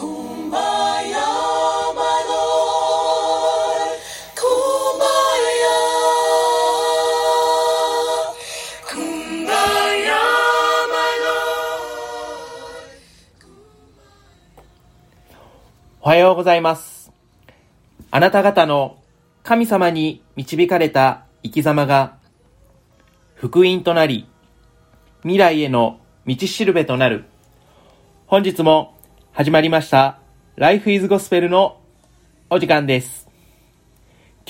おはようございます。あなた方の神様に導かれた生き様が福音となり、未来への道しるべとなる。本日も始まりました、Life is Gospel のお時間です。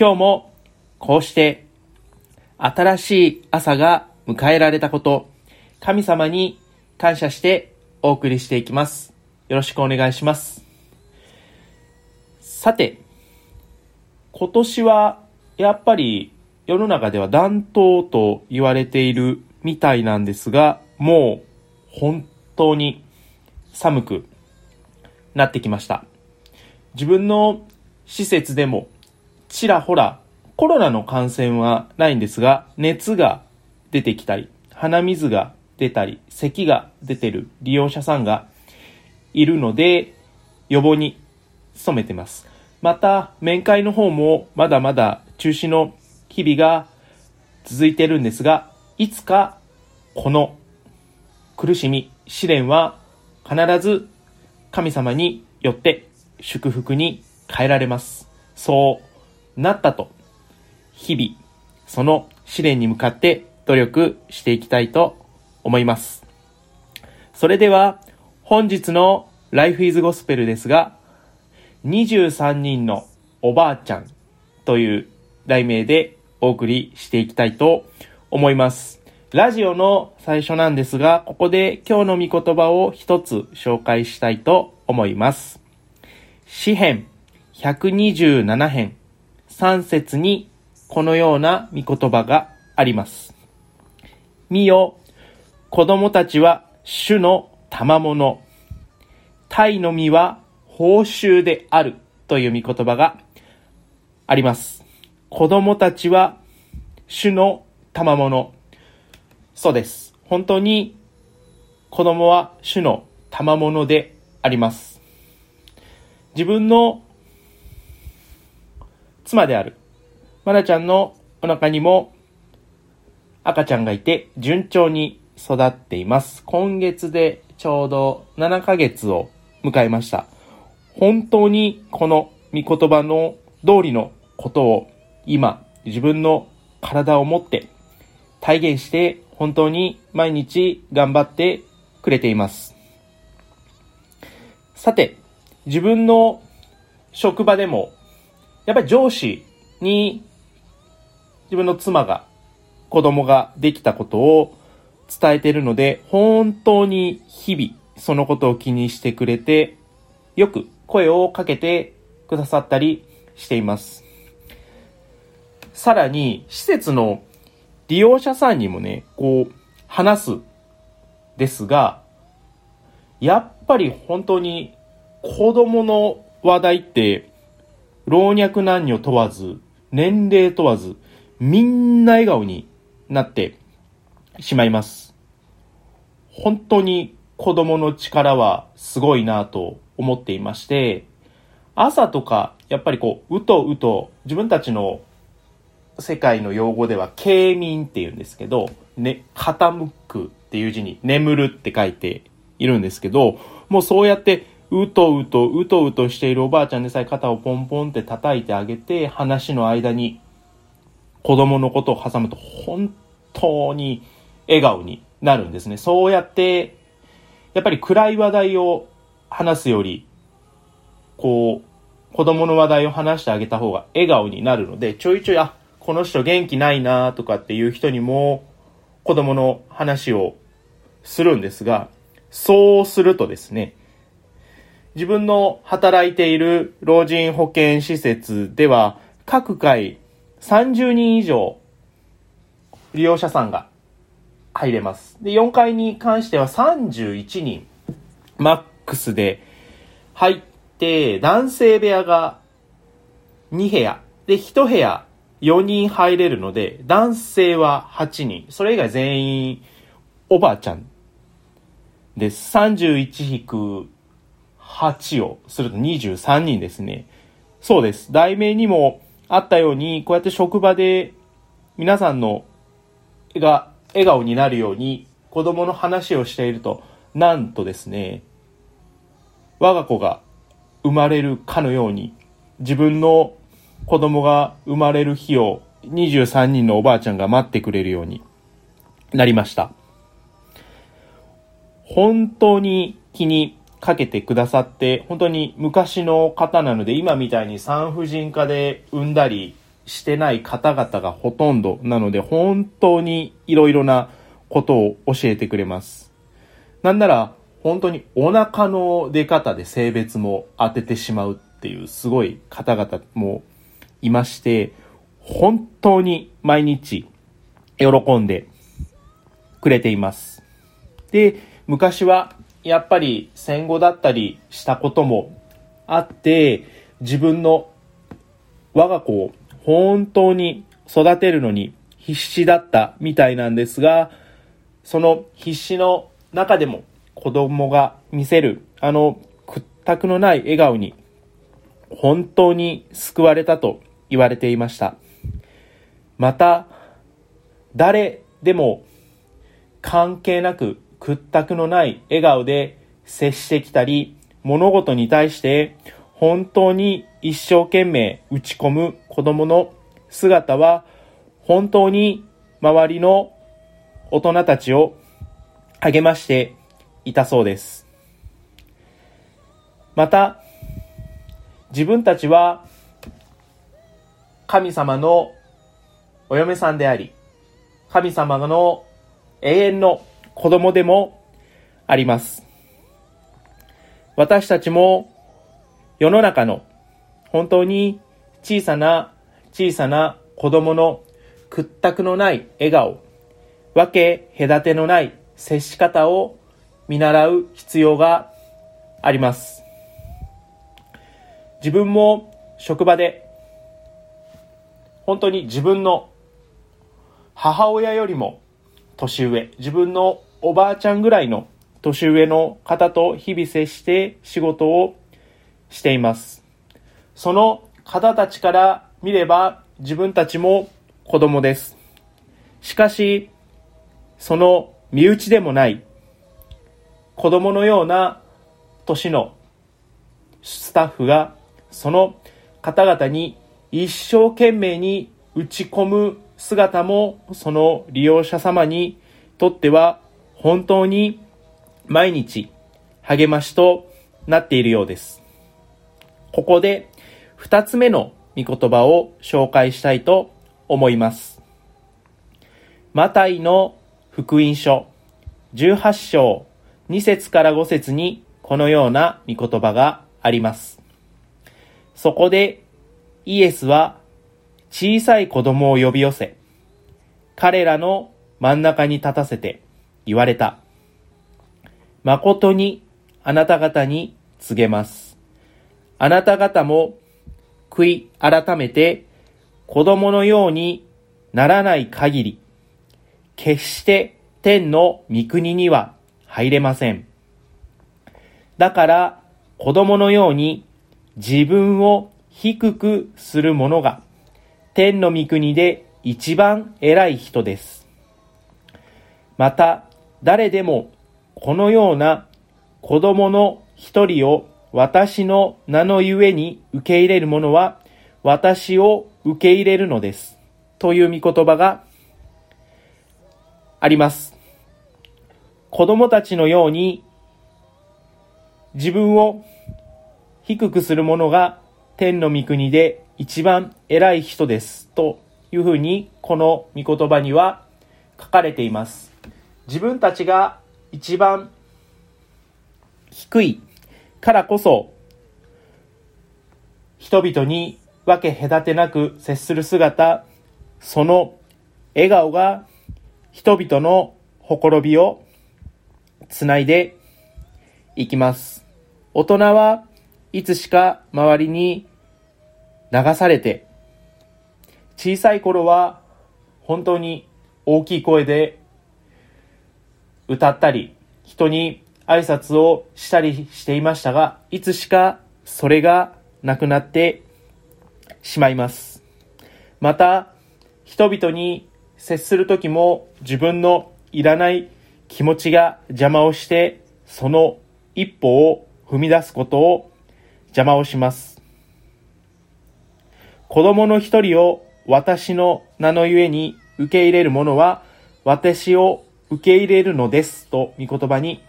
今日もこうして新しい朝が迎えられたこと、神様に感謝してお送りしていきます。よろしくお願いします。さて、今年はやっぱり世の中では暖冬と言われているみたいなんですが、もう本当に寒くなってきました。自分の施設でもちらほらコロナの感染はないんですが、熱が出てきたり、鼻水が出たり、咳が出てる利用者さんがいるので、予防に努めてます。また、面会の方もまだまだ中止の日々が続いてるんですが、いつかこの苦しみ、試練は必ず神様によって祝福に変えられます。そうなったと、日々、その試練に向かって努力していきたいと思います。それでは、本日の Life is Gospel ですが、23人のおばあちゃんという題名でお送りしていきたいと思います。ラジオの最初なんですが、ここで今日の御言葉を一つ紹介したいと思います。詩編127編3節にこのような御言葉があります。見よ、子供たちは主の賜物。鯛の実は報酬であるという御言葉があります。子供たちは主の賜物。そうです。本当に子供は主の賜物であります。自分の妻であるマナちゃんのお腹にも赤ちゃんがいて順調に育っています。今月でちょうど7ヶ月を迎えました。本当にこの御言葉の通りのことを今自分の体を持って体現して本当に毎日頑張ってくれています。さて、自分の職場でもやっぱり上司に自分の妻が子供ができたことを伝えているので本当に日々そのことを気にしてくれてよく声をかけてくださったりしています。さらに、施設の利用者さんにもね、こう、話す、ですが、やっぱり本当に子供の話題って、老若男女問わず、年齢問わず、みんな笑顔になってしまいます。本当に子供の力はすごいなと思っていまして、朝とか、やっぱりこう、うとうと、自分たちの世界の用語では、慶眠って言うんですけど、ね、傾くっていう字に眠るって書いているんですけど、もうそうやって、うとうと、うとうとしているおばあちゃんでさえ肩をポンポンって叩いてあげて、話の間に子供のことを挟むと、本当に笑顔になるんですね。そうやって、やっぱり暗い話題を話すより、こう、子供の話題を話してあげた方が笑顔になるので、ちょいちょい、あ、この人元気ないなとかっていう人にも、子供の話をするんですが、そうするとですね、自分の働いている老人保健施設では、各回30人以上利用者さんが入れます。で、4階に関しては31人、マックスで入って、男性部屋が2部屋、で、1部屋4人入れるので、男性は8人、それ以外全員おばあちゃんです。31引く8をすると23人ですね。そうです。題名にもあったように、こうやって職場で皆さんのが笑顔になるように子供の話をしていると、なんとですね、我が子が生まれるかのように、自分の子供が生まれる日を23人のおばあちゃんが待ってくれるようになりました。本当に気にかけてくださって、本当に昔の方なので、今みたいに産婦人科で産んだりしてない方々がほとんどなので、本当にいろいろなことを教えてくれます。なんなら、本当にお腹の出方で性別も当ててしまうっていうすごい方々もいまして、本当に毎日喜んでくれています。で、昔はやっぱり戦後だったりしたこともあって、自分の我が子を本当に育てるのに必死だったみたいなんですが、その必死の中でも子供が見せるあの屈託のない笑顔に本当に救われたと言われていました。また、誰でも関係なく屈託のない笑顔で接してきたり、物事に対して本当に一生懸命打ち込む子供の姿は本当に周りの大人たちを励ましていたそうです。また、自分たちは神様のお嫁さんであり、神様の永遠の子供でもあります。私たちも世の中の本当に小さな小さな子供の屈託のない笑顔、分け隔てのない接し方を見習う必要があります。自分も職場で本当に自分の母親よりも年上、自分のおばあちゃんぐらいの年上の方と日々接して仕事をしています。その方たちから見れば自分たちも子供です。しかし、その身内でもない子供のような年のスタッフがその方々に一生懸命に打ち込む姿もその利用者様にとっては本当に毎日励ましとなっているようです。ここで二つ目の御言葉を紹介したいと思います。マタイの福音書18章2節から5節にこのような御言葉があります。そこでイエスは小さい子供を呼び寄せ、彼らの真ん中に立たせて言われた。誠にあなた方に告げます。あなた方も悔い改めて子供のようにならない限り、決して天の御国には入れません。だから子供のように自分を低くする者が天の御国で一番偉い人です。また誰でもこのような子供の一人を私の名のゆえに受け入れる者は私を受け入れるのです。という御言葉があります。子供たちのように自分を低くする者が天の御国で一番偉い人です。というふうにこの御言葉には書かれています。自分たちが一番低いからこそ人々に分け隔てなく接する姿、その笑顔が人々のほころびをつないでいきます。大人はいつしか周りに流されて、小さい頃は本当に大きい声で歌ったり、人に挨拶をしたりしていましたが、いつしかそれがなくなってしまいます。また、人々に接するときも自分のいらない気持ちが邪魔をして、その一歩を踏み出すことを邪魔をします。子供の一人を私の名のゆえに受け入れる者は私を受け入れるのですと御言葉に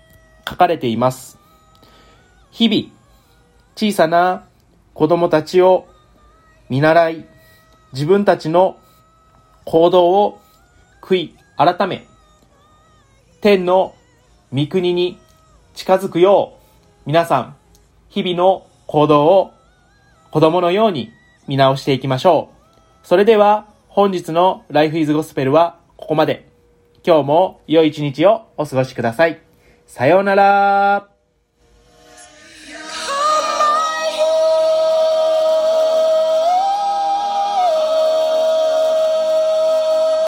書かれています。日々、小さな子供たちを見習い、自分たちの行動を悔い改め、天の御国に近づくよう、皆さん、日々の行動を子供のように見直していきましょう。それでは、本日の Life is Gospel はここまで。今日も良い一日をお過ごしください。さようなら。